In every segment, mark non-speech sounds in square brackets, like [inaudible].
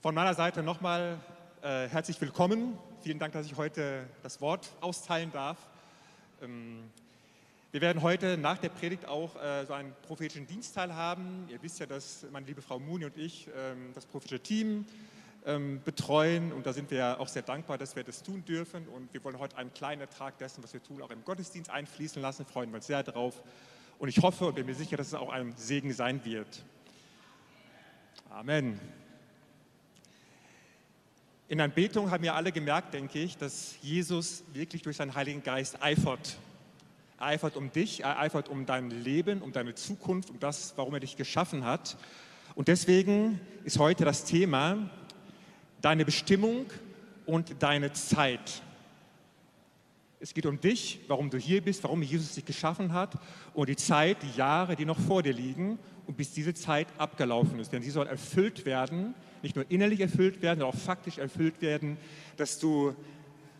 Von meiner Seite nochmal äh, herzlich willkommen. Vielen Dank, dass ich heute das Wort austeilen darf. Ähm, wir werden heute nach der Predigt auch äh, so einen prophetischen Dienstteil haben. Ihr wisst ja, dass meine liebe Frau Muni und ich ähm, das prophetische Team ähm, betreuen und da sind wir auch sehr dankbar, dass wir das tun dürfen und wir wollen heute einen kleinen Ertrag dessen, was wir tun, auch im Gottesdienst einfließen lassen, freuen wir uns sehr darauf und ich hoffe und bin mir sicher, dass es auch ein Segen sein wird. Amen. In Anbetung haben wir alle gemerkt, denke ich, dass Jesus wirklich durch seinen Heiligen Geist eifert. Er eifert um dich, er eifert um dein Leben, um deine Zukunft, um das, warum er dich geschaffen hat. Und deswegen ist heute das Thema deine Bestimmung und deine Zeit. Es geht um dich, warum du hier bist, warum Jesus dich geschaffen hat und die Zeit, die Jahre, die noch vor dir liegen und bis diese Zeit abgelaufen ist. Denn sie soll erfüllt werden nicht nur innerlich erfüllt werden, sondern auch faktisch erfüllt werden, dass du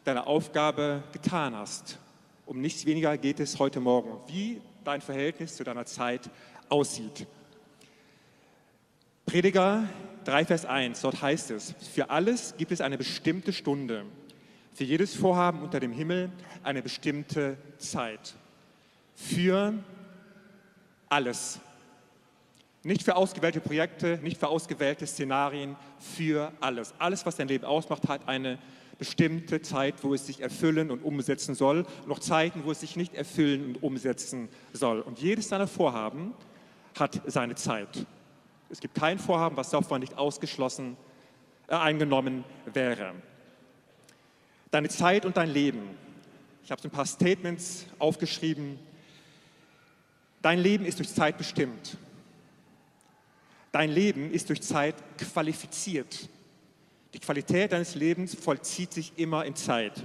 deine Aufgabe getan hast. Um nichts weniger geht es heute Morgen, wie dein Verhältnis zu deiner Zeit aussieht. Prediger 3, Vers 1, dort heißt es, für alles gibt es eine bestimmte Stunde, für jedes Vorhaben unter dem Himmel eine bestimmte Zeit. Für alles. Nicht für ausgewählte Projekte, nicht für ausgewählte Szenarien, für alles. Alles, was dein Leben ausmacht, hat eine bestimmte Zeit, wo es sich erfüllen und umsetzen soll, noch Zeiten, wo es sich nicht erfüllen und umsetzen soll. Und jedes deiner Vorhaben hat seine Zeit. Es gibt kein Vorhaben, was davon nicht ausgeschlossen, äh, eingenommen wäre. Deine Zeit und dein Leben. Ich habe so ein paar Statements aufgeschrieben. Dein Leben ist durch Zeit bestimmt. Dein Leben ist durch Zeit qualifiziert. Die Qualität deines Lebens vollzieht sich immer in Zeit.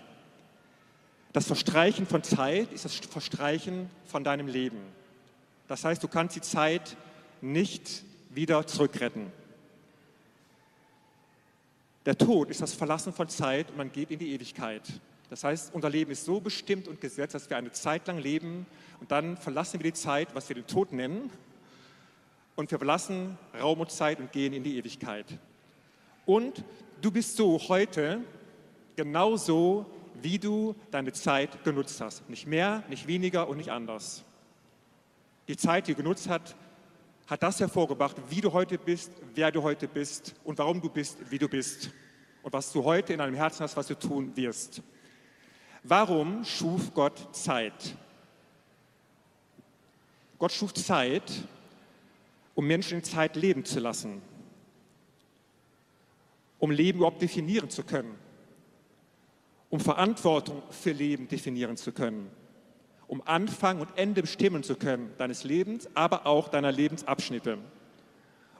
Das Verstreichen von Zeit ist das Verstreichen von deinem Leben. Das heißt, du kannst die Zeit nicht wieder zurückretten. Der Tod ist das Verlassen von Zeit und man geht in die Ewigkeit. Das heißt, unser Leben ist so bestimmt und gesetzt, dass wir eine Zeit lang leben und dann verlassen wir die Zeit, was wir den Tod nennen, und wir verlassen Raum und Zeit und gehen in die Ewigkeit. Und du bist so heute genauso, wie du deine Zeit genutzt hast. Nicht mehr, nicht weniger und nicht anders. Die Zeit, die du genutzt hast, hat das hervorgebracht, wie du heute bist, wer du heute bist und warum du bist, wie du bist und was du heute in deinem Herzen hast, was du tun wirst. Warum schuf Gott Zeit? Gott schuf Zeit, um Menschen in Zeit leben zu lassen, um Leben überhaupt definieren zu können, um Verantwortung für Leben definieren zu können, um Anfang und Ende bestimmen zu können deines Lebens, aber auch deiner Lebensabschnitte,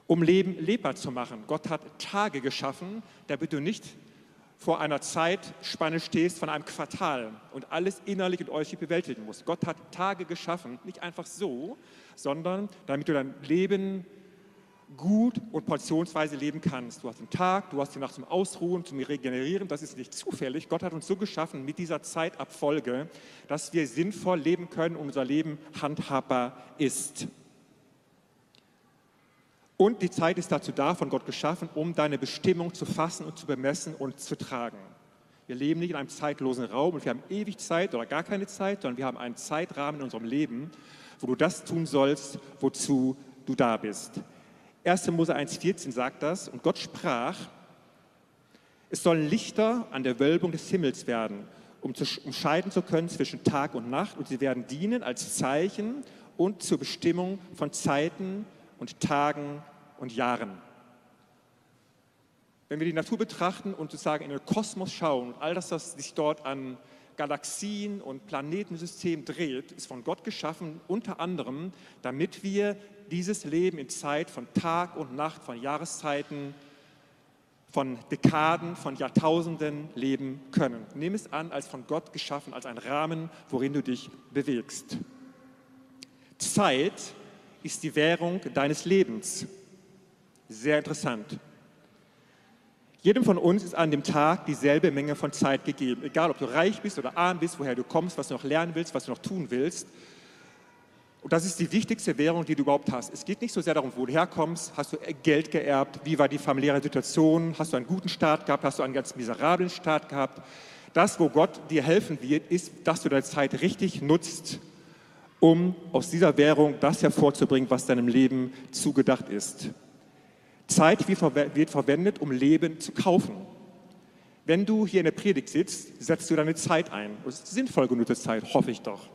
um Leben lebbar zu machen. Gott hat Tage geschaffen, damit du nicht vor einer Zeitspanne stehst von einem Quartal und alles innerlich und äußerlich bewältigen musst. Gott hat Tage geschaffen, nicht einfach so, sondern damit du dein Leben gut und portionsweise leben kannst. Du hast den Tag, du hast die Nacht zum Ausruhen, zum Regenerieren. Das ist nicht zufällig. Gott hat uns so geschaffen mit dieser Zeitabfolge, dass wir sinnvoll leben können und unser Leben handhabbar ist. Und die Zeit ist dazu da, von Gott geschaffen, um deine Bestimmung zu fassen und zu bemessen und zu tragen. Wir leben nicht in einem zeitlosen Raum und wir haben ewig Zeit oder gar keine Zeit, sondern wir haben einen Zeitrahmen in unserem Leben, wo du das tun sollst, wozu du da bist. 1. Mose 1,14 sagt das, und Gott sprach, es sollen Lichter an der Wölbung des Himmels werden, um zu unterscheiden zu können zwischen Tag und Nacht, und sie werden dienen als Zeichen und zur Bestimmung von Zeiten und Tagen und Jahren. Wenn wir die Natur betrachten und sozusagen in den Kosmos schauen und all das, was sich dort an Galaxien und Planetensystem dreht, ist von Gott geschaffen, unter anderem, damit wir dieses Leben in Zeit von Tag und Nacht, von Jahreszeiten, von Dekaden, von Jahrtausenden leben können. Nimm es an als von Gott geschaffen, als ein Rahmen, worin du dich bewegst. Zeit ist die Währung deines Lebens. Sehr interessant. Jedem von uns ist an dem Tag dieselbe Menge von Zeit gegeben. Egal, ob du reich bist oder arm bist, woher du kommst, was du noch lernen willst, was du noch tun willst. Und das ist die wichtigste Währung, die du überhaupt hast. Es geht nicht so sehr darum, wo du herkommst. Hast du Geld geerbt? Wie war die familiäre Situation? Hast du einen guten Start gehabt? Hast du einen ganz miserablen Start gehabt? Das, wo Gott dir helfen wird, ist, dass du deine Zeit richtig nutzt, um aus dieser Währung das hervorzubringen, was deinem Leben zugedacht ist. Zeit wird verwendet, um Leben zu kaufen. Wenn du hier in der Predigt sitzt, setzt du deine Zeit ein. Das ist sinnvoll genutzte Zeit, hoffe ich doch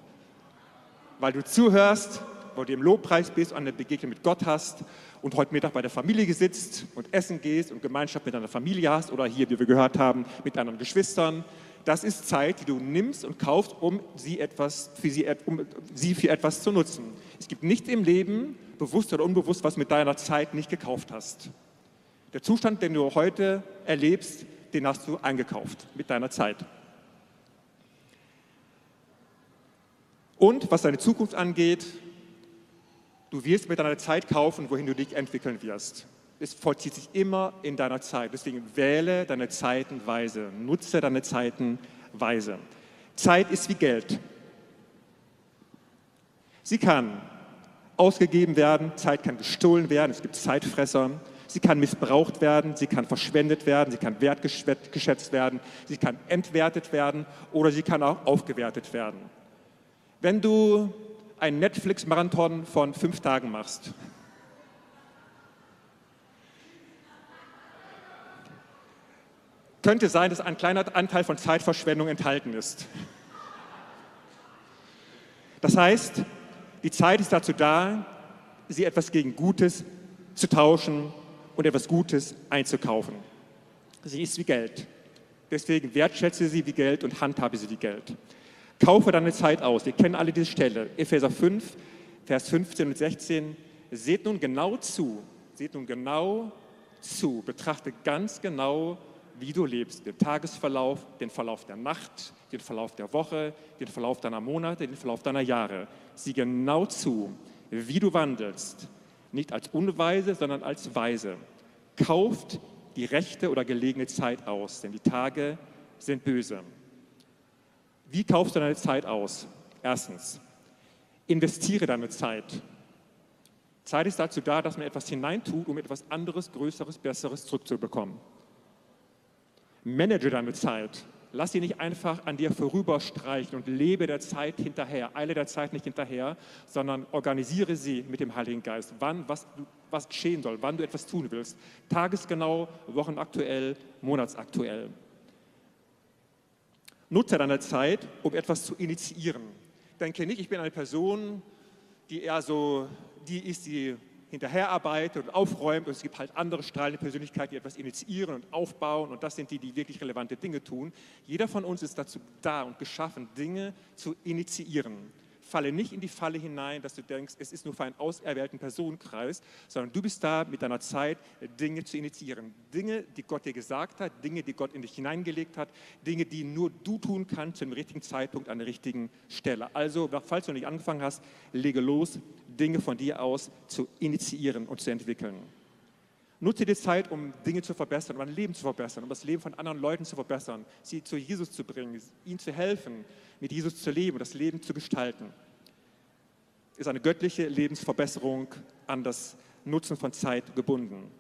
weil du zuhörst, weil du im Lobpreis bist und eine Begegnung mit Gott hast und heute Mittag bei der Familie sitzt und essen gehst und Gemeinschaft mit deiner Familie hast oder hier, wie wir gehört haben, mit deinen Geschwistern. Das ist Zeit, die du nimmst und kaufst, um sie, etwas, für sie, um sie für etwas zu nutzen. Es gibt nichts im Leben, bewusst oder unbewusst, was mit deiner Zeit nicht gekauft hast. Der Zustand, den du heute erlebst, den hast du eingekauft mit deiner Zeit. Und was deine Zukunft angeht, du wirst mit deiner Zeit kaufen, wohin du dich entwickeln wirst. Es vollzieht sich immer in deiner Zeit. Deswegen wähle deine Zeiten weise, nutze deine Zeiten weise. Zeit ist wie Geld. Sie kann ausgegeben werden, Zeit kann gestohlen werden, es gibt Zeitfresser. Sie kann missbraucht werden, sie kann verschwendet werden, sie kann wertgeschätzt werden, sie kann entwertet werden oder sie kann auch aufgewertet werden. Wenn du einen Netflix-Marathon von fünf Tagen machst, könnte sein, dass ein kleiner Anteil von Zeitverschwendung enthalten ist. Das heißt, die Zeit ist dazu da, sie etwas gegen Gutes zu tauschen und etwas Gutes einzukaufen. Sie ist wie Geld. Deswegen wertschätze sie wie Geld und handhabe sie wie Geld. Kaufe deine Zeit aus. Wir kennen alle diese Stelle. Epheser 5, Vers 15 und 16. Seht nun genau zu, seht nun genau zu, betrachte ganz genau, wie du lebst, den Tagesverlauf, den Verlauf der Nacht, den Verlauf der Woche, den Verlauf deiner Monate, den Verlauf deiner Jahre. Sieh genau zu, wie du wandelst, nicht als Unweise, sondern als Weise. Kauft die rechte oder gelegene Zeit aus, denn die Tage sind böse. Wie kaufst du deine Zeit aus? Erstens, investiere deine Zeit. Zeit ist dazu da, dass man etwas hineintut, um etwas anderes, Größeres, Besseres zurückzubekommen. Manage deine Zeit. Lass sie nicht einfach an dir vorüberstreichen und lebe der Zeit hinterher. Eile der Zeit nicht hinterher, sondern organisiere sie mit dem Heiligen Geist. Wann, was, was geschehen soll, wann du etwas tun willst. Tagesgenau, wochenaktuell, monatsaktuell. Nutze deine Zeit, um etwas zu initiieren. Denke nicht, ich bin eine Person, die eher so die ist, die hinterherarbeitet und aufräumt und es gibt halt andere strahlende Persönlichkeiten, die etwas initiieren und aufbauen. Und das sind die, die wirklich relevante Dinge tun. Jeder von uns ist dazu da und geschaffen, Dinge zu initiieren falle nicht in die Falle hinein, dass du denkst, es ist nur für einen auserwählten Personenkreis, sondern du bist da mit deiner Zeit, Dinge zu initiieren. Dinge, die Gott dir gesagt hat, Dinge, die Gott in dich hineingelegt hat, Dinge, die nur du tun kannst zum richtigen Zeitpunkt an der richtigen Stelle. Also, falls du noch nicht angefangen hast, lege los, Dinge von dir aus zu initiieren und zu entwickeln. Nutze die Zeit, um Dinge zu verbessern, um dein Leben zu verbessern, um das Leben von anderen Leuten zu verbessern, sie zu Jesus zu bringen, ihnen zu helfen, mit Jesus zu leben, das Leben zu gestalten. Ist eine göttliche Lebensverbesserung an das Nutzen von Zeit gebunden.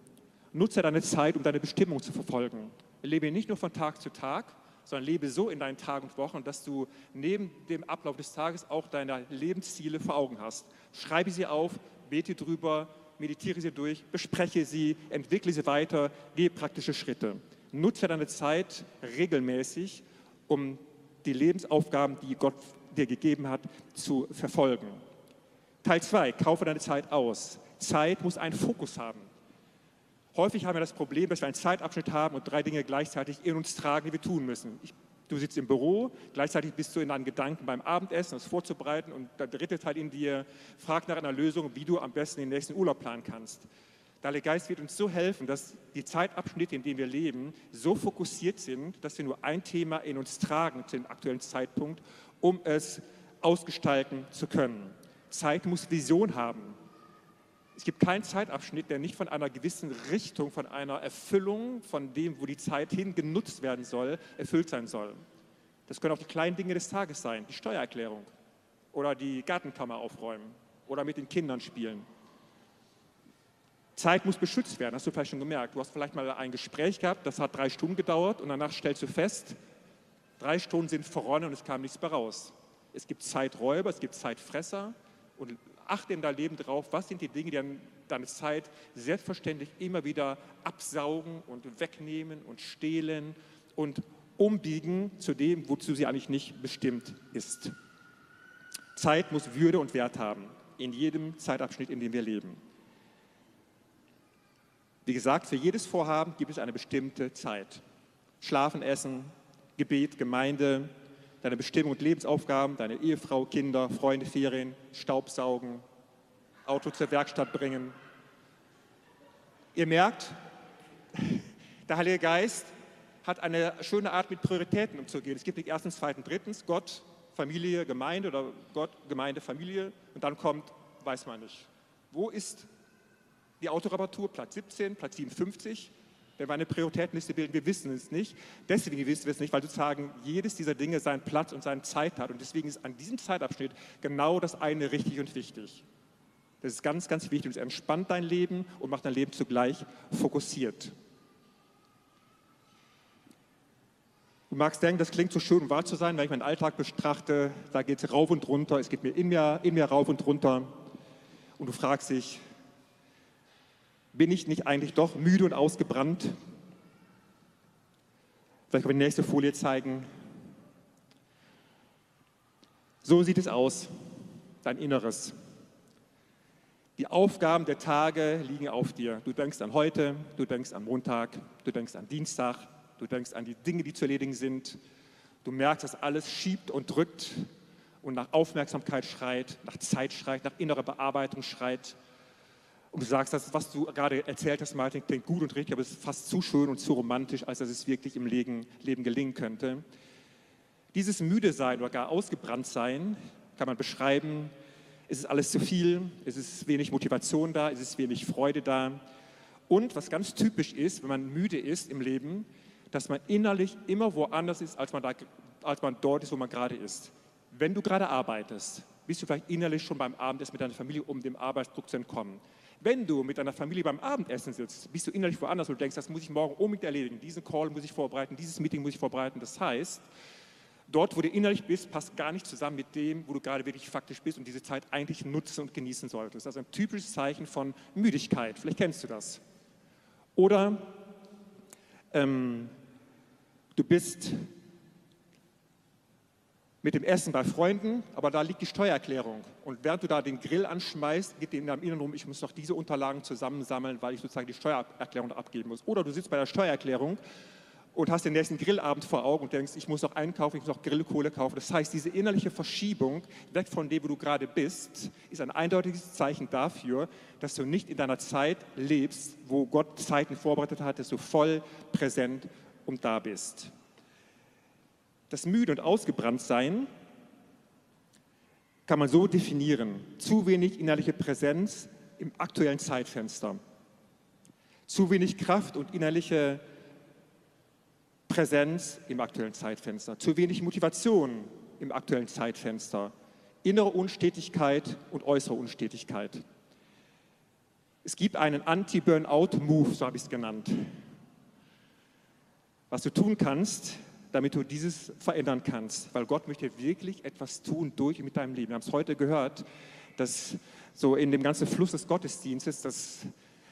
Nutze deine Zeit, um deine Bestimmung zu verfolgen. Lebe nicht nur von Tag zu Tag, sondern lebe so in deinen Tagen und Wochen, dass du neben dem Ablauf des Tages auch deine Lebensziele vor Augen hast. Schreibe sie auf, bete drüber, meditiere sie durch, bespreche sie, entwickle sie weiter, gehe praktische Schritte. Nutze deine Zeit regelmäßig, um die Lebensaufgaben, die Gott dir gegeben hat, zu verfolgen. Teil 2, kaufe deine Zeit aus. Zeit muss einen Fokus haben. Häufig haben wir das Problem, dass wir einen Zeitabschnitt haben und drei Dinge gleichzeitig in uns tragen, die wir tun müssen. Ich, du sitzt im Büro, gleichzeitig bist du in deinen Gedanken beim Abendessen, das vorzubereiten und der dritte Teil in dir fragt nach einer Lösung, wie du am besten den nächsten Urlaub planen kannst. Der Heilige Geist wird uns so helfen, dass die Zeitabschnitte, in denen wir leben, so fokussiert sind, dass wir nur ein Thema in uns tragen zu dem aktuellen Zeitpunkt, um es ausgestalten zu können. Zeit muss Vision haben. Es gibt keinen Zeitabschnitt, der nicht von einer gewissen Richtung, von einer Erfüllung, von dem, wo die Zeit hin genutzt werden soll, erfüllt sein soll. Das können auch die kleinen Dinge des Tages sein, die Steuererklärung oder die Gartenkammer aufräumen oder mit den Kindern spielen. Zeit muss beschützt werden, hast du vielleicht schon gemerkt. Du hast vielleicht mal ein Gespräch gehabt, das hat drei Stunden gedauert und danach stellst du fest, drei Stunden sind verronnen und es kam nichts mehr raus. Es gibt Zeiträuber, es gibt Zeitfresser und achte in deinem Leben drauf, was sind die Dinge, die deine Zeit selbstverständlich immer wieder absaugen und wegnehmen und stehlen und umbiegen zu dem, wozu sie eigentlich nicht bestimmt ist. Zeit muss Würde und Wert haben, in jedem Zeitabschnitt, in dem wir leben. Wie gesagt, für jedes Vorhaben gibt es eine bestimmte Zeit. Schlafen, Essen, Gebet, Gemeinde, deine Bestimmung und Lebensaufgaben, deine Ehefrau, Kinder, Freunde, Ferien, Staubsaugen, Auto zur Werkstatt bringen. Ihr merkt, [laughs] der Heilige Geist hat eine schöne Art, mit Prioritäten umzugehen. Es gibt nicht erstens, zweitens, drittens, Gott, Familie, Gemeinde oder Gott, Gemeinde, Familie und dann kommt, weiß man nicht. Wo ist die Autoreparatur Platz 17, Platz 57. Wenn wir eine Prioritätenliste bilden, wir wissen es nicht. Deswegen wissen wir es nicht, weil sozusagen jedes dieser Dinge seinen Platz und seine Zeit hat. Und deswegen ist an diesem Zeitabschnitt genau das eine richtig und wichtig. Das ist ganz, ganz wichtig. Es entspannt dein Leben und macht dein Leben zugleich fokussiert. Du magst denken, das klingt so schön, um wahr zu sein, wenn ich meinen Alltag betrachte, da geht es rauf und runter, es geht mir in, mir in mir rauf und runter. Und du fragst dich, bin ich nicht eigentlich doch müde und ausgebrannt? Vielleicht können wir die nächste Folie zeigen. So sieht es aus, dein Inneres. Die Aufgaben der Tage liegen auf dir. Du denkst an heute, du denkst an Montag, du denkst an Dienstag, du denkst an die Dinge, die zu erledigen sind. Du merkst, dass alles schiebt und drückt und nach Aufmerksamkeit schreit, nach Zeit schreit, nach innerer Bearbeitung schreit. Und du sagst, das, was du gerade erzählt hast, Martin, klingt gut und richtig, aber es ist fast zu schön und zu romantisch, als dass es wirklich im Leben, Leben gelingen könnte. Dieses müde sein oder gar ausgebrannt sein kann man beschreiben. Es ist alles zu viel, es ist wenig Motivation da, es ist wenig Freude da. Und was ganz typisch ist, wenn man müde ist im Leben, dass man innerlich immer woanders ist, als man, da, als man dort ist, wo man gerade ist. Wenn du gerade arbeitest, bist du vielleicht innerlich schon beim Abendessen mit deiner Familie, um dem Arbeitsdruck zu entkommen. Wenn du mit deiner Familie beim Abendessen sitzt, bist du innerlich woanders und denkst, das muss ich morgen unbedingt erledigen, diesen Call muss ich vorbereiten, dieses Meeting muss ich vorbereiten. Das heißt, dort, wo du innerlich bist, passt gar nicht zusammen mit dem, wo du gerade wirklich faktisch bist und diese Zeit eigentlich nutzen und genießen solltest. Das ist ein typisches Zeichen von Müdigkeit. Vielleicht kennst du das. Oder ähm, du bist mit dem Essen bei Freunden, aber da liegt die Steuererklärung. Und während du da den Grill anschmeißt, geht dir in deinem Inneren ich muss noch diese Unterlagen zusammensammeln, weil ich sozusagen die Steuererklärung abgeben muss. Oder du sitzt bei der Steuererklärung und hast den nächsten Grillabend vor Augen und denkst, ich muss noch einkaufen, ich muss noch Grillkohle kaufen. Das heißt, diese innerliche Verschiebung weg von dem, wo du gerade bist, ist ein eindeutiges Zeichen dafür, dass du nicht in deiner Zeit lebst, wo Gott Zeiten vorbereitet hat, dass du voll präsent und da bist. Das müde und ausgebrannt sein kann man so definieren. Zu wenig innerliche Präsenz im aktuellen Zeitfenster. Zu wenig Kraft und innerliche Präsenz im aktuellen Zeitfenster. Zu wenig Motivation im aktuellen Zeitfenster. Innere Unstetigkeit und äußere Unstetigkeit. Es gibt einen Anti-Burnout-Move, so habe ich es genannt. Was du tun kannst, damit du dieses verändern kannst, weil Gott möchte wirklich etwas tun durch mit deinem Leben. Wir haben es heute gehört, dass so in dem ganzen Fluss des Gottesdienstes, dass,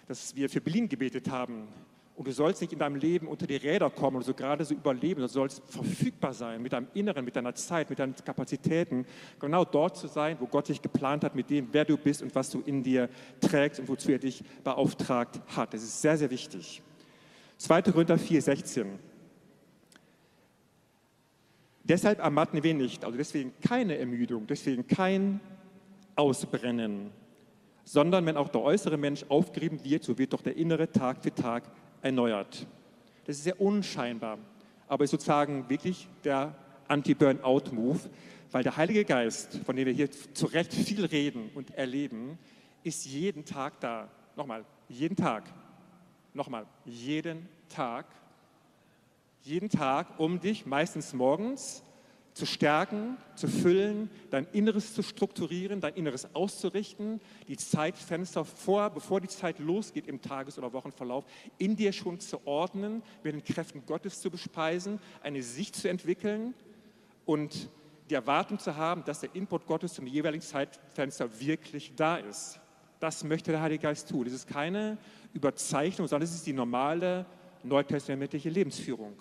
dass wir für Berlin gebetet haben. Und du sollst nicht in deinem Leben unter die Räder kommen oder so gerade so überleben, du sollst verfügbar sein mit deinem Inneren, mit deiner Zeit, mit deinen Kapazitäten, genau dort zu sein, wo Gott dich geplant hat, mit dem, wer du bist und was du in dir trägst und wozu er dich beauftragt hat. Das ist sehr, sehr wichtig. 2. Korinther 4, 16. Deshalb ermatten wir nicht, also deswegen keine Ermüdung, deswegen kein Ausbrennen, sondern wenn auch der äußere Mensch aufgerieben wird, so wird doch der innere Tag für Tag erneuert. Das ist sehr unscheinbar, aber ist sozusagen wirklich der Anti-Burnout-Move, weil der Heilige Geist, von dem wir hier zu Recht viel reden und erleben, ist jeden Tag da. Nochmal, jeden Tag. Nochmal, jeden Tag jeden Tag um dich, meistens morgens, zu stärken, zu füllen, dein Inneres zu strukturieren, dein Inneres auszurichten, die Zeitfenster vor, bevor die Zeit losgeht im Tages- oder Wochenverlauf, in dir schon zu ordnen, mit den Kräften Gottes zu bespeisen, eine Sicht zu entwickeln und die Erwartung zu haben, dass der Input Gottes zum jeweiligen Zeitfenster wirklich da ist. Das möchte der Heilige Geist tun. Das ist keine Überzeichnung, sondern es ist die normale neutestamentliche Lebensführung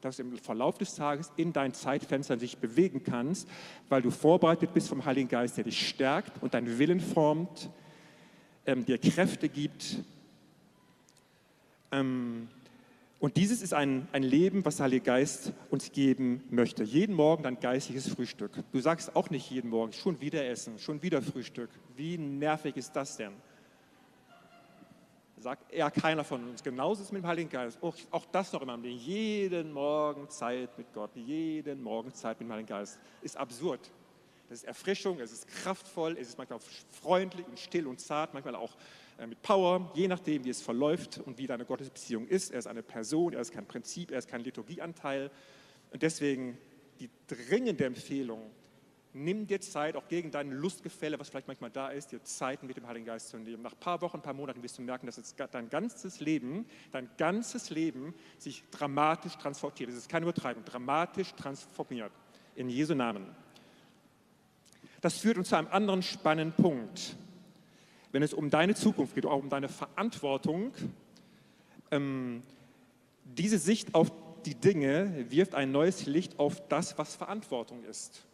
dass du im Verlauf des Tages in deinen Zeitfenstern sich bewegen kannst, weil du vorbereitet bist vom Heiligen Geist, der dich stärkt und deinen Willen formt, ähm, dir Kräfte gibt. Ähm, und dieses ist ein, ein Leben, was der Heilige Geist uns geben möchte. Jeden Morgen dein geistliches Frühstück. Du sagst auch nicht jeden Morgen, schon wieder essen, schon wieder Frühstück. Wie nervig ist das denn? Sagt eher keiner von uns. Genauso ist es mit dem Heiligen Geist. Auch, auch das noch immer. Jeden Morgen Zeit mit Gott, jeden Morgen Zeit mit dem Heiligen Geist. Ist absurd. Das ist Erfrischung, es ist kraftvoll, es ist manchmal freundlich und still und zart, manchmal auch äh, mit Power, je nachdem, wie es verläuft und wie deine Gottesbeziehung ist. Er ist eine Person, er ist kein Prinzip, er ist kein Liturgieanteil. Und deswegen die dringende Empfehlung, nimm dir Zeit, auch gegen dein Lustgefälle, was vielleicht manchmal da ist, dir Zeit mit dem Heiligen Geist zu nehmen. Nach ein paar Wochen, ein paar Monaten wirst du merken, dass dein ganzes Leben, dein ganzes Leben sich dramatisch transformiert. Das ist keine Übertreibung, dramatisch transformiert. In Jesu Namen. Das führt uns zu einem anderen spannenden Punkt. Wenn es um deine Zukunft geht, auch um deine Verantwortung, ähm, diese Sicht auf die Dinge wirft ein neues Licht auf das, was Verantwortung ist.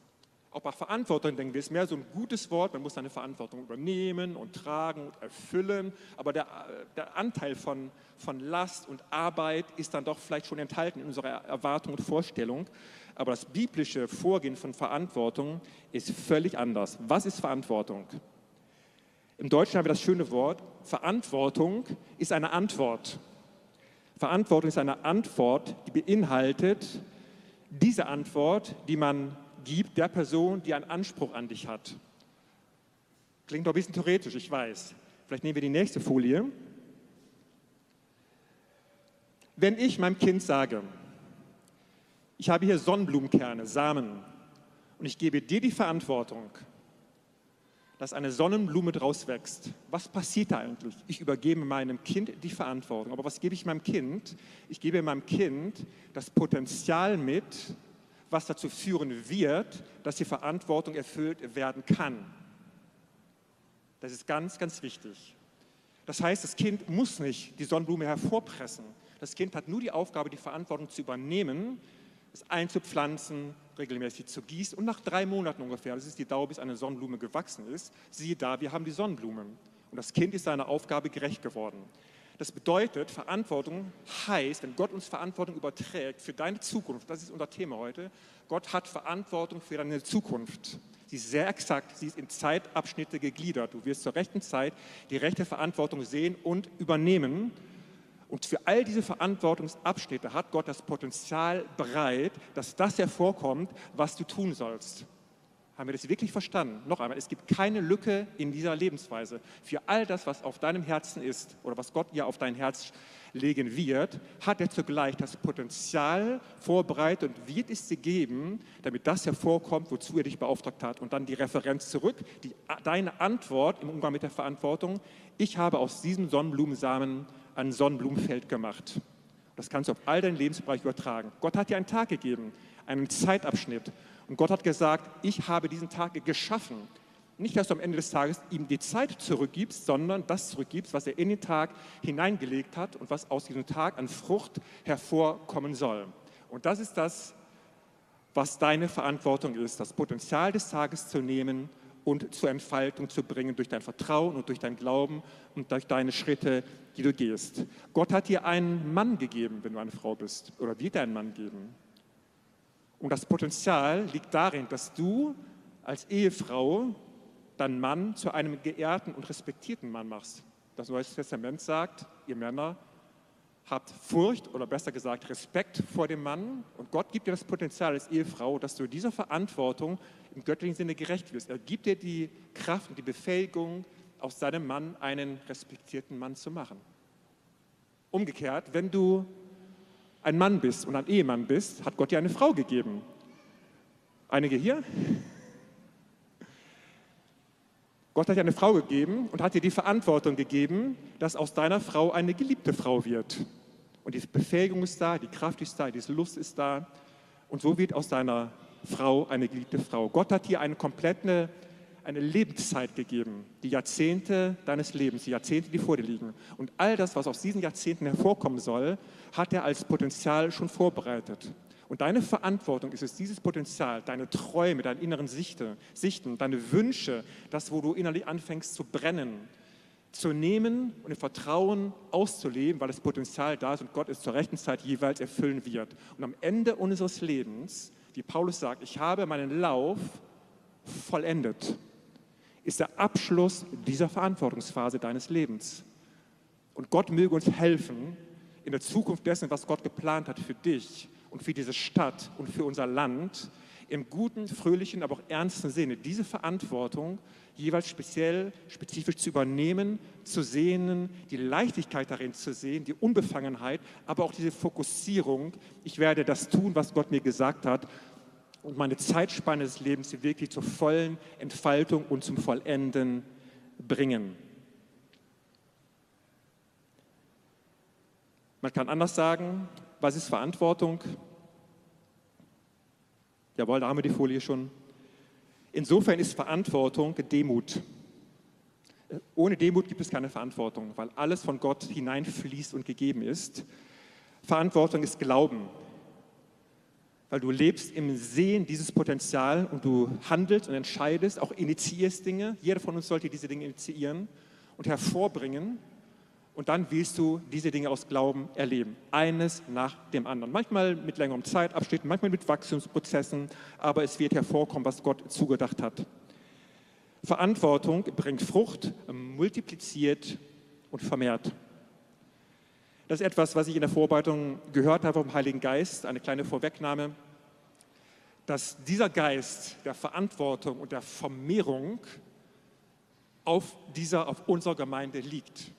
Auch bei Verantwortung denken wir, ist mehr so ein gutes Wort, man muss seine Verantwortung übernehmen und tragen und erfüllen, aber der, der Anteil von, von Last und Arbeit ist dann doch vielleicht schon enthalten in unserer Erwartung und Vorstellung. Aber das biblische Vorgehen von Verantwortung ist völlig anders. Was ist Verantwortung? Im Deutschen haben wir das schöne Wort, Verantwortung ist eine Antwort. Verantwortung ist eine Antwort, die beinhaltet diese Antwort, die man gibt der Person, die einen Anspruch an dich hat. Klingt doch ein bisschen theoretisch, ich weiß. Vielleicht nehmen wir die nächste Folie. Wenn ich meinem Kind sage, ich habe hier Sonnenblumenkerne, Samen, und ich gebe dir die Verantwortung, dass eine Sonnenblume draus wächst. Was passiert da eigentlich? Ich übergebe meinem Kind die Verantwortung. Aber was gebe ich meinem Kind? Ich gebe meinem Kind das Potenzial mit, was dazu führen wird, dass die Verantwortung erfüllt werden kann. Das ist ganz, ganz wichtig. Das heißt, das Kind muss nicht die Sonnenblume hervorpressen. Das Kind hat nur die Aufgabe, die Verantwortung zu übernehmen, es einzupflanzen, regelmäßig zu gießen und nach drei Monaten ungefähr, das ist die Dauer, bis eine Sonnenblume gewachsen ist, siehe da, wir haben die Sonnenblume. Und das Kind ist seiner Aufgabe gerecht geworden. Das bedeutet, Verantwortung heißt, wenn Gott uns Verantwortung überträgt für deine Zukunft, das ist unser Thema heute, Gott hat Verantwortung für deine Zukunft. Sie ist sehr exakt, sie ist in Zeitabschnitte gegliedert. Du wirst zur rechten Zeit die rechte Verantwortung sehen und übernehmen. Und für all diese Verantwortungsabschnitte hat Gott das Potenzial bereit, dass das hervorkommt, was du tun sollst. Haben wir das wirklich verstanden? Noch einmal, es gibt keine Lücke in dieser Lebensweise. Für all das, was auf deinem Herzen ist oder was Gott ja auf dein Herz legen wird, hat er zugleich das Potenzial vorbereitet und wird es dir geben, damit das hervorkommt, wozu er dich beauftragt hat. Und dann die Referenz zurück, die, deine Antwort im Umgang mit der Verantwortung. Ich habe aus diesem Sonnenblumensamen ein Sonnenblumenfeld gemacht. Das kannst du auf all deinen Lebensbereich übertragen. Gott hat dir einen Tag gegeben, einen Zeitabschnitt. Und Gott hat gesagt, ich habe diesen Tag geschaffen. Nicht, dass du am Ende des Tages ihm die Zeit zurückgibst, sondern das zurückgibst, was er in den Tag hineingelegt hat und was aus diesem Tag an Frucht hervorkommen soll. Und das ist das, was deine Verantwortung ist, das Potenzial des Tages zu nehmen und zur Entfaltung zu bringen durch dein Vertrauen und durch dein Glauben und durch deine Schritte, die du gehst. Gott hat dir einen Mann gegeben, wenn du eine Frau bist, oder wird dir einen Mann geben. Und das Potenzial liegt darin, dass du als Ehefrau deinen Mann zu einem geehrten und respektierten Mann machst. Das Neue Testament sagt, ihr Männer, habt Furcht oder besser gesagt Respekt vor dem Mann und Gott gibt dir das Potenzial als Ehefrau, dass du dieser Verantwortung im göttlichen Sinne gerecht wirst. Er gibt dir die Kraft und die Befähigung, aus seinem Mann einen respektierten Mann zu machen. Umgekehrt, wenn du ein Mann bist und ein Ehemann bist, hat Gott dir eine Frau gegeben. Einige hier? Gott hat dir eine Frau gegeben und hat dir die Verantwortung gegeben, dass aus deiner Frau eine geliebte Frau wird. Und diese Befähigung ist da, die Kraft ist da, diese Lust ist da. Und so wird aus deiner Frau eine geliebte Frau. Gott hat dir eine komplette eine Lebenszeit gegeben, die Jahrzehnte deines Lebens, die Jahrzehnte, die vor dir liegen. Und all das, was aus diesen Jahrzehnten hervorkommen soll, hat er als Potenzial schon vorbereitet. Und deine Verantwortung ist es, dieses Potenzial, deine Träume, deine inneren Sichte, Sichten, deine Wünsche, das, wo du innerlich anfängst zu brennen, zu nehmen und im Vertrauen auszuleben, weil das Potenzial da ist und Gott es zur rechten Zeit jeweils erfüllen wird. Und am Ende unseres Lebens, wie Paulus sagt, ich habe meinen Lauf vollendet ist der Abschluss dieser Verantwortungsphase deines Lebens. Und Gott möge uns helfen, in der Zukunft dessen, was Gott geplant hat für dich und für diese Stadt und für unser Land, im guten, fröhlichen, aber auch ernsten Sinne diese Verantwortung jeweils speziell, spezifisch zu übernehmen, zu sehen, die Leichtigkeit darin zu sehen, die Unbefangenheit, aber auch diese Fokussierung. Ich werde das tun, was Gott mir gesagt hat und meine Zeitspanne des Lebens wirklich zur vollen Entfaltung und zum Vollenden bringen. Man kann anders sagen, was ist Verantwortung? Jawohl, da haben wir die Folie schon. Insofern ist Verantwortung Demut. Ohne Demut gibt es keine Verantwortung, weil alles von Gott hineinfließt und gegeben ist. Verantwortung ist Glauben weil du lebst im Sehen dieses Potenzial und du handelst und entscheidest, auch initiierst Dinge. Jeder von uns sollte diese Dinge initiieren und hervorbringen. Und dann willst du diese Dinge aus Glauben erleben. Eines nach dem anderen. Manchmal mit längerem Zeitabschnitt, manchmal mit Wachstumsprozessen, aber es wird hervorkommen, was Gott zugedacht hat. Verantwortung bringt Frucht, multipliziert und vermehrt. Das ist etwas, was ich in der Vorbereitung gehört habe vom Heiligen Geist, eine kleine Vorwegnahme, dass dieser Geist der Verantwortung und der Vermehrung auf dieser, auf unserer Gemeinde liegt.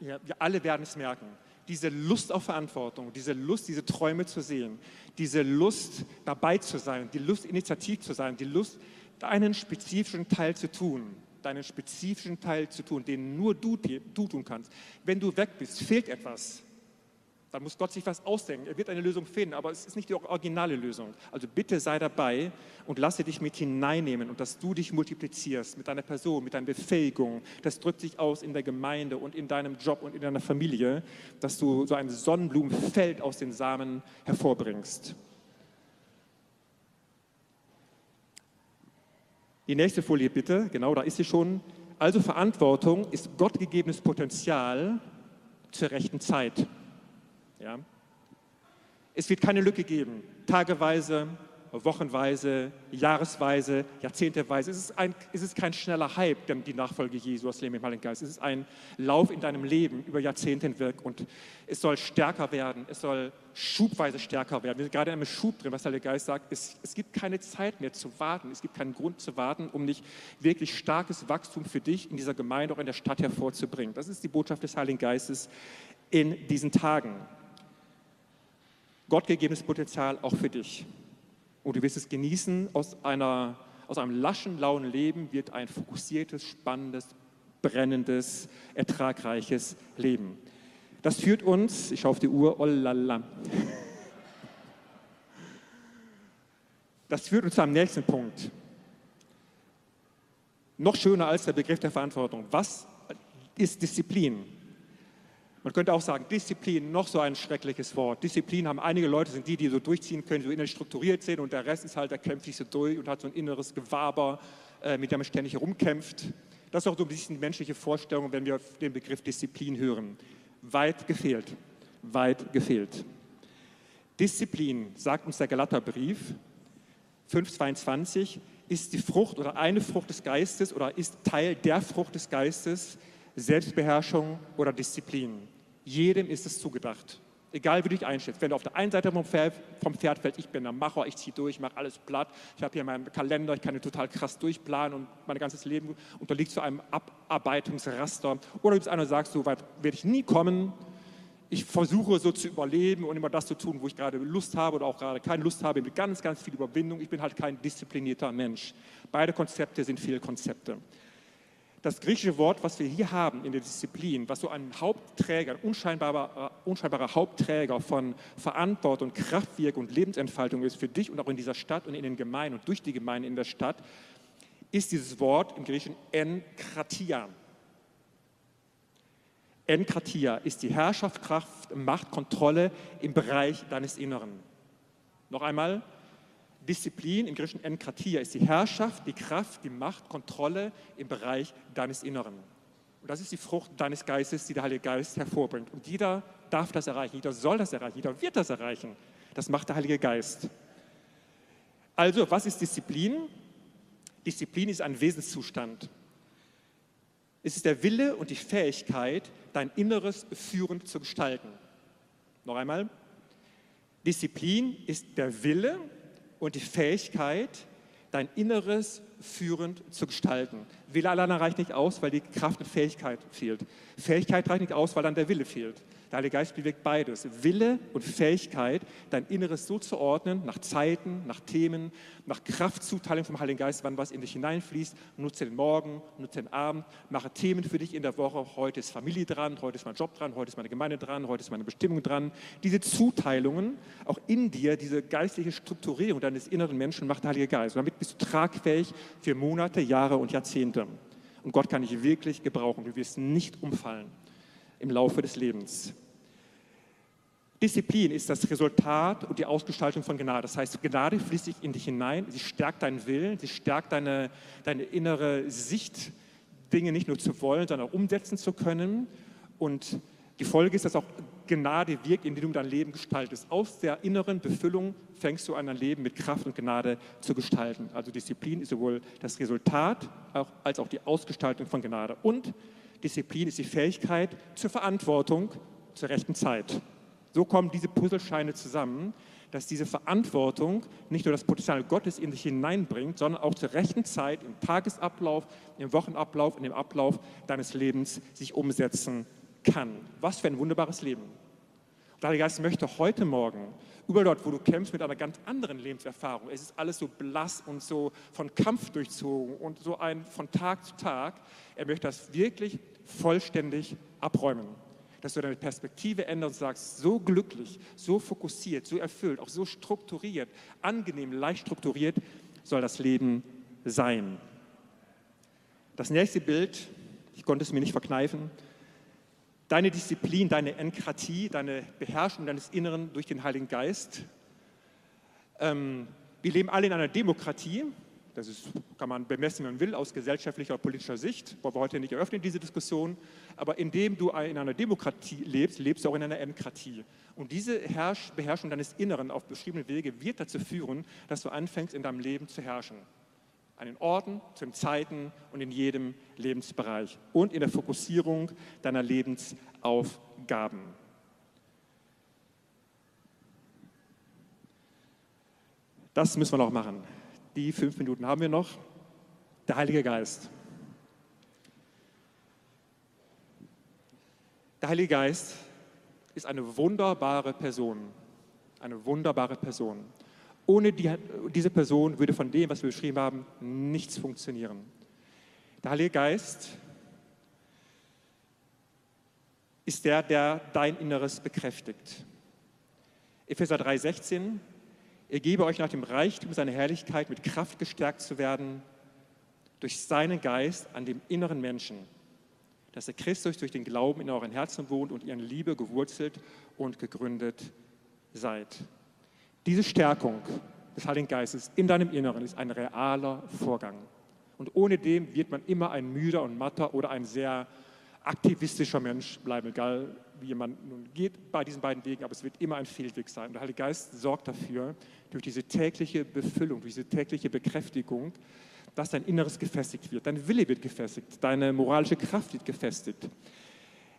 Ja, wir alle werden es merken. Diese Lust auf Verantwortung, diese Lust, diese Träume zu sehen, diese Lust dabei zu sein, die Lust initiativ zu sein, die Lust, deinen spezifischen Teil zu tun, deinen spezifischen Teil zu tun, den nur du, du tun kannst. Wenn du weg bist, fehlt etwas. Dann muss Gott sich was ausdenken. Er wird eine Lösung finden, aber es ist nicht die originale Lösung. Also bitte sei dabei und lasse dich mit hineinnehmen und dass du dich multiplizierst mit deiner Person, mit deiner Befähigung. Das drückt sich aus in der Gemeinde und in deinem Job und in deiner Familie, dass du so ein Sonnenblumenfeld aus den Samen hervorbringst. Die nächste Folie bitte, genau, da ist sie schon. Also Verantwortung ist gottgegebenes Potenzial zur rechten Zeit. Ja? Es wird keine Lücke geben, tageweise, wochenweise, jahresweise, jahrzehnteweise. Es ist, ein, es ist kein schneller Hype, die Nachfolge Jesu aus Leben im Heiligen Geist. Es ist ein Lauf in deinem Leben über Jahrzehnte hinweg und es soll stärker werden, es soll schubweise stärker werden. Wir sind gerade in einem Schub drin, was der Heilige Geist sagt. Es, es gibt keine Zeit mehr zu warten, es gibt keinen Grund zu warten, um nicht wirklich starkes Wachstum für dich in dieser Gemeinde, auch in der Stadt hervorzubringen. Das ist die Botschaft des Heiligen Geistes in diesen Tagen. Gottgegebenes Potenzial auch für dich. Und du wirst es genießen, aus, einer, aus einem laschen, lauen Leben wird ein fokussiertes, spannendes, brennendes, ertragreiches Leben. Das führt uns, ich schaue auf die Uhr, oh lala. Das führt uns am nächsten Punkt. Noch schöner als der Begriff der Verantwortung. Was ist Disziplin? Man könnte auch sagen, Disziplin, noch so ein schreckliches Wort. Disziplin haben einige Leute, sind die, die so durchziehen können, so innerlich strukturiert sind und der Rest ist halt, der kämpft sich so durch und hat so ein inneres Gewaber, äh, mit dem man ständig herumkämpft. Das ist auch so ein bisschen die menschliche Vorstellung, wenn wir den Begriff Disziplin hören. Weit gefehlt, weit gefehlt. Disziplin, sagt uns der Galaterbrief 5,22, ist die Frucht oder eine Frucht des Geistes oder ist Teil der Frucht des Geistes, Selbstbeherrschung oder Disziplin. Jedem ist es zugedacht. Egal wie du dich einschätzt. Wenn du auf der einen Seite vom Pferd, vom Pferd fällst, ich bin der Macher, ich ziehe durch, ich mache alles platt, ich habe hier meinen Kalender, ich kann ihn total krass durchplanen und mein ganzes Leben unterliegt zu einem Abarbeitungsraster. Oder du bist einer, sagst, so weit werde ich nie kommen, ich versuche so zu überleben und immer das zu tun, wo ich gerade Lust habe oder auch gerade keine Lust habe, mit ganz, ganz viel Überwindung. Ich bin halt kein disziplinierter Mensch. Beide Konzepte sind Fehlkonzepte. Das griechische Wort, was wir hier haben in der Disziplin, was so ein Hauptträger, ein unscheinbarer, äh, unscheinbarer Hauptträger von Verantwortung, Kraftwirkung und Lebensentfaltung ist für dich und auch in dieser Stadt und in den Gemeinden und durch die Gemeinden in der Stadt, ist dieses Wort im Griechischen Enkratia. Enkratia ist die Herrschaft, Kraft, Macht, Kontrolle im Bereich deines Inneren. Noch einmal, Disziplin im Griechischen Enkratia ist die Herrschaft, die Kraft, die Macht, Kontrolle im Bereich deines Inneren. Und das ist die Frucht deines Geistes, die der Heilige Geist hervorbringt. Und jeder darf das erreichen, jeder soll das erreichen, jeder wird das erreichen. Das macht der Heilige Geist. Also, was ist Disziplin? Disziplin ist ein Wesenszustand. Es ist der Wille und die Fähigkeit, dein Inneres führend zu gestalten. Noch einmal. Disziplin ist der Wille und die Fähigkeit, dein Inneres führend zu gestalten. Wille alleine reicht nicht aus, weil die Kraft und Fähigkeit fehlt. Fähigkeit reicht nicht aus, weil dann der Wille fehlt. Der Heilige Geist bewirkt beides. Wille und Fähigkeit, dein Inneres so zu ordnen, nach Zeiten, nach Themen, nach Kraftzuteilung vom Heiligen Geist, wann was in dich hineinfließt. Nutze den Morgen, nutze den Abend, mache Themen für dich in der Woche. Heute ist Familie dran, heute ist mein Job dran, heute ist meine Gemeinde dran, heute ist meine Bestimmung dran. Diese Zuteilungen, auch in dir, diese geistliche Strukturierung deines inneren Menschen macht der Heilige Geist. Und damit bist du tragfähig für Monate, Jahre und Jahrzehnte. Und Gott kann dich wirklich gebrauchen. Du wirst nicht umfallen im Laufe des Lebens. Disziplin ist das Resultat und die Ausgestaltung von Gnade. Das heißt, Gnade fließt sich in dich hinein, sie stärkt deinen Willen, sie stärkt deine, deine innere Sicht, Dinge nicht nur zu wollen, sondern auch umsetzen zu können. Und die Folge ist, dass auch Gnade wirkt, indem du dein Leben gestaltest. Aus der inneren Befüllung fängst du an, dein Leben mit Kraft und Gnade zu gestalten. Also Disziplin ist sowohl das Resultat als auch die Ausgestaltung von Gnade. Und Disziplin ist die Fähigkeit zur Verantwortung zur rechten Zeit. So kommen diese Puzzlescheine zusammen, dass diese Verantwortung nicht nur das Potenzial Gottes in dich hineinbringt, sondern auch zur rechten Zeit im Tagesablauf, im Wochenablauf, in dem Ablauf deines Lebens sich umsetzen kann. Was für ein wunderbares Leben. Der Heilige Geist möchte heute Morgen, überall dort, wo du kämpfst, mit einer ganz anderen Lebenserfahrung, es ist alles so blass und so von Kampf durchzogen und so ein von Tag zu Tag, er möchte das wirklich vollständig abräumen dass du deine Perspektive änderst und sagst, so glücklich, so fokussiert, so erfüllt, auch so strukturiert, angenehm, leicht strukturiert soll das Leben sein. Das nächste Bild, ich konnte es mir nicht verkneifen, deine Disziplin, deine Enkratie, deine Beherrschung deines Inneren durch den Heiligen Geist. Ähm, wir leben alle in einer Demokratie, das ist, kann man bemessen, wie man will, aus gesellschaftlicher oder politischer Sicht, wollen wir heute nicht eröffnen, diese Diskussion. Aber indem du in einer Demokratie lebst, lebst du auch in einer Enkratie. Und diese Herrsch Beherrschung deines Inneren auf beschriebenen Wege wird dazu führen, dass du anfängst, in deinem Leben zu herrschen. An den Orten, zu den Zeiten und in jedem Lebensbereich. Und in der Fokussierung deiner Lebensaufgaben. Das müssen wir noch machen. Die fünf Minuten haben wir noch. Der Heilige Geist. Der Heilige Geist ist eine wunderbare Person. Eine wunderbare Person. Ohne die, diese Person würde von dem, was wir beschrieben haben, nichts funktionieren. Der Heilige Geist ist der, der dein Inneres bekräftigt. Epheser 3,16 er gebe euch nach dem Reichtum seiner Herrlichkeit mit Kraft gestärkt zu werden durch seinen Geist an dem inneren Menschen, dass er Christus durch den Glauben in euren Herzen wohnt und ihr in Liebe gewurzelt und gegründet seid. Diese Stärkung des Heiligen Geistes in deinem Inneren ist ein realer Vorgang. Und ohne dem wird man immer ein müder und matter oder ein sehr aktivistischer Mensch bleiben, egal wie jemand nun geht bei diesen beiden Wegen, aber es wird immer ein Fehlweg sein. Und der Heilige Geist sorgt dafür, durch diese tägliche Befüllung, durch diese tägliche Bekräftigung, dass dein Inneres gefestigt wird, dein Wille wird gefestigt, deine moralische Kraft wird gefestigt.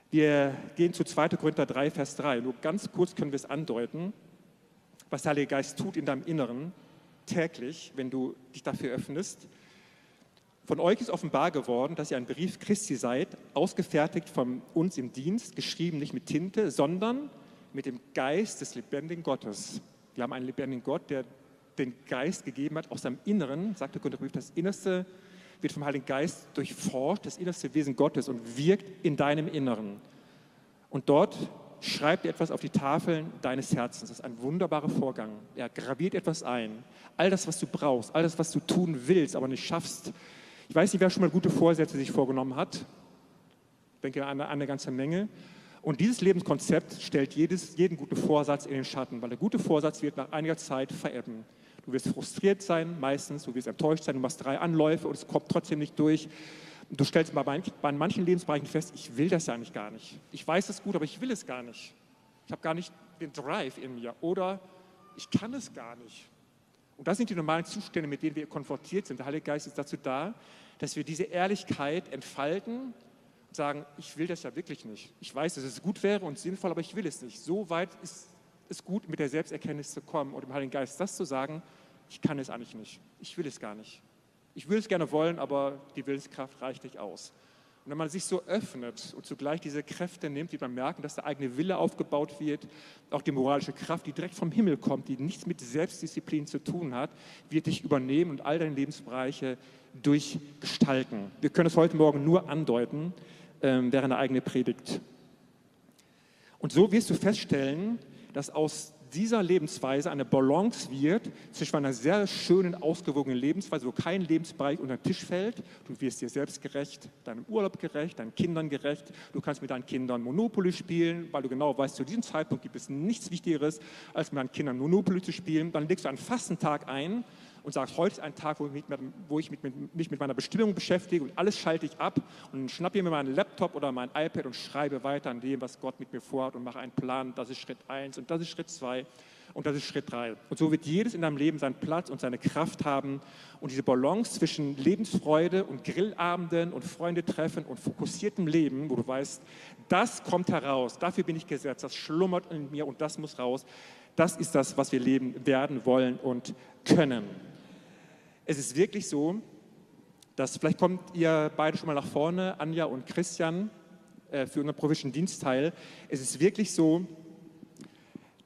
Wir gehen zu 2. Korinther 3, Vers 3. Nur ganz kurz können wir es andeuten, was der Heilige Geist tut in deinem Inneren täglich, wenn du dich dafür öffnest. Von euch ist offenbar geworden, dass ihr ein Brief Christi seid, ausgefertigt von uns im Dienst, geschrieben nicht mit Tinte, sondern mit dem Geist des lebendigen Gottes. Wir haben einen lebendigen Gott, der den Geist gegeben hat aus seinem Inneren, sagt der Korintherbrief, das Innerste wird vom Heiligen Geist durchforscht, das innerste Wesen Gottes und wirkt in deinem Inneren. Und dort schreibt er etwas auf die Tafeln deines Herzens. Das ist ein wunderbarer Vorgang. Er graviert etwas ein. All das, was du brauchst, all das, was du tun willst, aber nicht schaffst. Ich weiß nicht, wer schon mal gute Vorsätze sich vorgenommen hat. Ich denke an eine, eine ganze Menge. Und dieses Lebenskonzept stellt jedes, jeden guten Vorsatz in den Schatten, weil der gute Vorsatz wird nach einiger Zeit verebben. Du wirst frustriert sein, meistens, du wirst enttäuscht sein, du machst drei Anläufe und es kommt trotzdem nicht durch. Du stellst bei, bei manchen Lebensbereichen fest, ich will das ja eigentlich gar nicht. Ich weiß es gut, aber ich will es gar nicht. Ich habe gar nicht den Drive in mir oder ich kann es gar nicht. Und das sind die normalen Zustände, mit denen wir konfrontiert sind. Der Heilige Geist ist dazu da, dass wir diese Ehrlichkeit entfalten und sagen, ich will das ja wirklich nicht. Ich weiß, dass es gut wäre und sinnvoll, aber ich will es nicht. So weit ist es gut, mit der Selbsterkenntnis zu kommen und dem Heiligen Geist das zu sagen, ich kann es eigentlich nicht. Ich will es gar nicht. Ich will es gerne wollen, aber die Willenskraft reicht nicht aus. Und wenn man sich so öffnet und zugleich diese Kräfte nimmt, wird man merken, dass der eigene Wille aufgebaut wird, auch die moralische Kraft, die direkt vom Himmel kommt, die nichts mit Selbstdisziplin zu tun hat, wird dich übernehmen und all deine Lebensbereiche durchgestalten. Wir können es heute Morgen nur andeuten, ähm, während der eigene Predigt. Und so wirst du feststellen, dass aus dieser Lebensweise eine Balance wird zwischen einer sehr schönen, ausgewogenen Lebensweise, wo kein Lebensbereich unter den Tisch fällt. Du wirst dir selbst gerecht, deinem Urlaub gerecht, deinen Kindern gerecht. Du kannst mit deinen Kindern Monopoly spielen, weil du genau weißt, zu diesem Zeitpunkt gibt es nichts Wichtigeres, als mit deinen Kindern Monopoly zu spielen. Dann legst du einen Fastentag ein und sagst, heute ist ein Tag, wo ich, mich mit, wo ich mich mit meiner Bestimmung beschäftige und alles schalte ich ab und schnappe mir meinen Laptop oder mein iPad und schreibe weiter an dem, was Gott mit mir vorhat und mache einen Plan. Das ist Schritt 1 und das ist Schritt 2 und das ist Schritt 3. Und so wird jedes in deinem Leben seinen Platz und seine Kraft haben und diese Balance zwischen Lebensfreude und Grillabenden und Freunde treffen und fokussiertem Leben, wo du weißt, das kommt heraus, dafür bin ich gesetzt, das schlummert in mir und das muss raus. Das ist das, was wir leben werden wollen und können. Es ist wirklich so, dass, vielleicht kommt ihr beide schon mal nach vorne, Anja und Christian, äh, für unseren prophischen Dienstteil. Es ist wirklich so,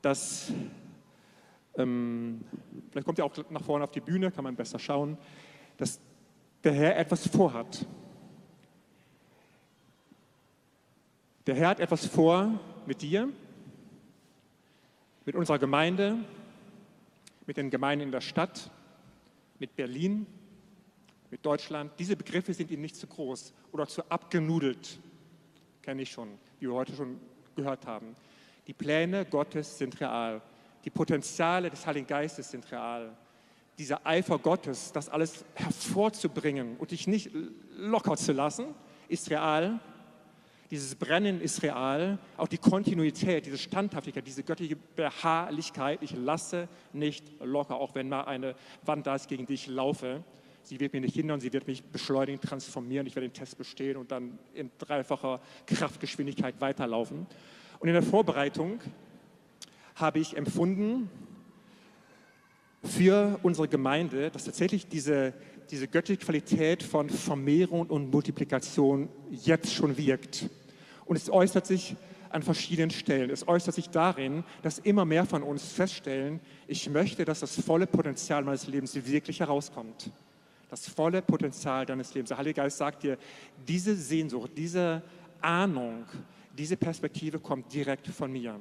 dass, ähm, vielleicht kommt ihr auch nach vorne auf die Bühne, kann man besser schauen, dass der Herr etwas vorhat. Der Herr hat etwas vor mit dir, mit unserer Gemeinde, mit den Gemeinden in der Stadt, mit Berlin, mit Deutschland. Diese Begriffe sind ihnen nicht zu groß oder zu abgenudelt. Kenne ich schon, wie wir heute schon gehört haben. Die Pläne Gottes sind real. Die Potenziale des Heiligen Geistes sind real. Dieser Eifer Gottes, das alles hervorzubringen und dich nicht locker zu lassen, ist real. Dieses Brennen ist real, auch die Kontinuität, diese Standhaftigkeit, diese göttliche Beharrlichkeit. Ich lasse nicht locker, auch wenn mal eine Wand da ist, gegen die ich laufe. Sie wird mir nicht hindern, sie wird mich beschleunigen, transformieren. Ich werde den Test bestehen und dann in dreifacher Kraftgeschwindigkeit weiterlaufen. Und in der Vorbereitung habe ich empfunden für unsere Gemeinde, dass tatsächlich diese, diese göttliche Qualität von Vermehrung und Multiplikation jetzt schon wirkt. Und es äußert sich an verschiedenen Stellen. Es äußert sich darin, dass immer mehr von uns feststellen, ich möchte, dass das volle Potenzial meines Lebens wirklich herauskommt. Das volle Potenzial deines Lebens. Der Heilige Geist sagt dir, diese Sehnsucht, diese Ahnung, diese Perspektive kommt direkt von mir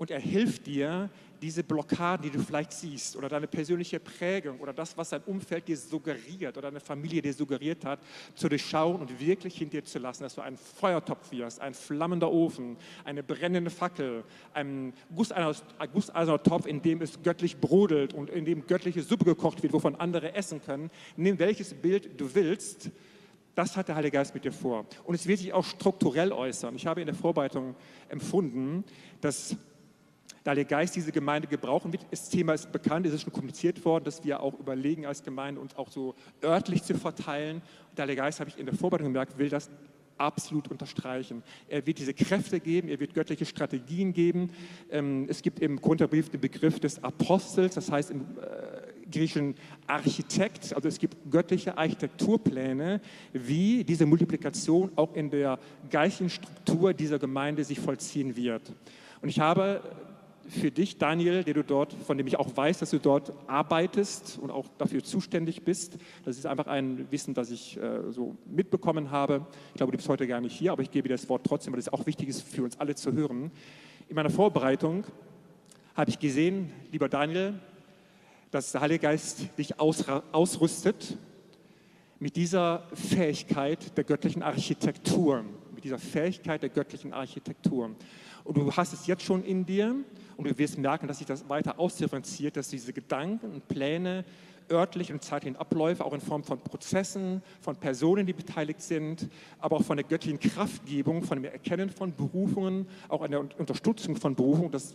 und er hilft dir, diese Blockaden, die du vielleicht siehst oder deine persönliche Prägung oder das, was dein Umfeld dir suggeriert oder deine Familie dir suggeriert hat, zu durchschauen und wirklich hinter dir zu lassen, dass du ein Feuertopf wirst, ein flammender Ofen, eine brennende Fackel, ein gusseiserner Topf, in dem es göttlich brodelt und in dem göttliche Suppe gekocht wird, wovon andere essen können. Nimm welches Bild du willst, das hat der Heilige Geist mit dir vor. Und es wird sich auch strukturell äußern. Ich habe in der Vorbereitung empfunden, dass Heilige Geist diese Gemeinde gebrauchen wird. Das Thema ist bekannt, es ist schon kommuniziert worden, dass wir auch überlegen als Gemeinde, uns auch so örtlich zu verteilen. Und der Heilige Geist, habe ich in der Vorbereitung gemerkt, will das absolut unterstreichen. Er wird diese Kräfte geben, er wird göttliche Strategien geben. Ähm, es gibt im Grundbrief den Begriff des Apostels, das heißt im äh, griechischen Architekt, also es gibt göttliche Architekturpläne, wie diese Multiplikation auch in der geistigen Struktur dieser Gemeinde sich vollziehen wird. Und ich habe für dich, Daniel, der du dort, von dem ich auch weiß, dass du dort arbeitest und auch dafür zuständig bist. Das ist einfach ein Wissen, das ich äh, so mitbekommen habe. Ich glaube, du bist heute gar nicht hier, aber ich gebe dir das Wort trotzdem, weil es auch wichtig ist für uns alle zu hören. In meiner Vorbereitung habe ich gesehen, lieber Daniel, dass der Heilige Geist dich ausrüstet mit dieser Fähigkeit der göttlichen Architektur, mit dieser Fähigkeit der göttlichen Architektur. Und du hast es jetzt schon in dir und du wirst merken, dass sich das weiter ausdifferenziert, dass diese Gedanken und Pläne örtlich und zeitlichen Abläufe, auch in Form von Prozessen, von Personen, die beteiligt sind, aber auch von der göttlichen Kraftgebung, von dem Erkennen von Berufungen, auch an der Unterstützung von Berufungen, das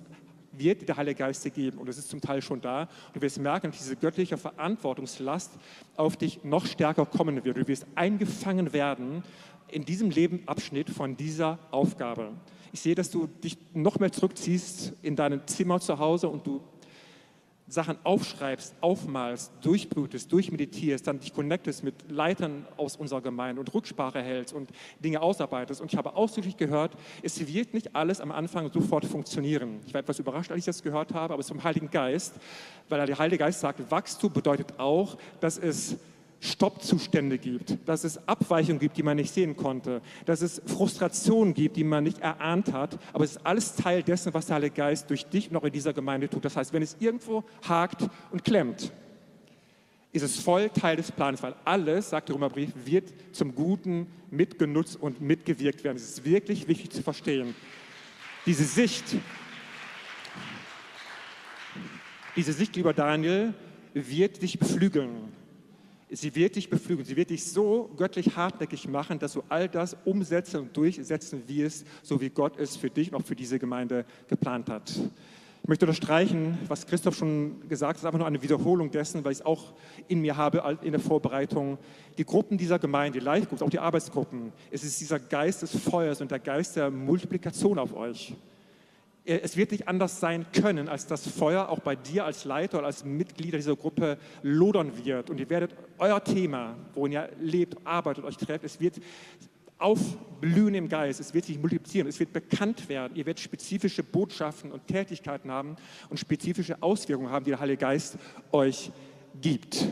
wird der Heilige Geist dir geben und es ist zum Teil schon da. Und du wirst merken, dass diese göttliche Verantwortungslast auf dich noch stärker kommen wird. Du wirst eingefangen werden in diesem Lebensabschnitt von dieser Aufgabe. Ich sehe, dass du dich noch mehr zurückziehst in dein Zimmer zu Hause und du Sachen aufschreibst, aufmalst, durchblutest, durchmeditierst, dann dich connectest mit Leitern aus unserer Gemeinde und Rücksprache hältst und Dinge ausarbeitest. Und ich habe ausdrücklich gehört, es wird nicht alles am Anfang sofort funktionieren. Ich war etwas überrascht, als ich das gehört habe, aber es ist vom Heiligen Geist, weil der Heilige Geist sagt, Wachstum bedeutet auch, dass es Stoppzustände gibt, dass es Abweichungen gibt, die man nicht sehen konnte, dass es Frustrationen gibt, die man nicht erahnt hat. Aber es ist alles Teil dessen, was der Heilige Geist durch dich noch in dieser Gemeinde tut. Das heißt, wenn es irgendwo hakt und klemmt, ist es voll Teil des Plans, weil alles, sagt der Römerbrief, wird zum Guten mitgenutzt und mitgewirkt werden. Es ist wirklich wichtig zu verstehen. Diese Sicht, diese Sicht, lieber Daniel, wird dich beflügeln sie wird dich beflügeln, sie wird dich so göttlich hartnäckig machen, dass du all das umsetzen und durchsetzen wirst, so wie Gott es für dich und auch für diese Gemeinde geplant hat. Ich möchte unterstreichen, was Christoph schon gesagt hat, einfach nur eine Wiederholung dessen, weil ich es auch in mir habe in der Vorbereitung. Die Gruppen dieser Gemeinde, die Live-Groups, auch die Arbeitsgruppen, es ist dieser Geist des Feuers und der Geist der Multiplikation auf euch. Es wird nicht anders sein können, als dass Feuer auch bei dir als Leiter oder als Mitglieder dieser Gruppe lodern wird. Und ihr werdet euer Thema, worin ihr lebt, arbeitet, euch trefft, es wird aufblühen im Geist, es wird sich multiplizieren, es wird bekannt werden, ihr werdet spezifische Botschaften und Tätigkeiten haben und spezifische Auswirkungen haben, die der Heilige Geist euch gibt.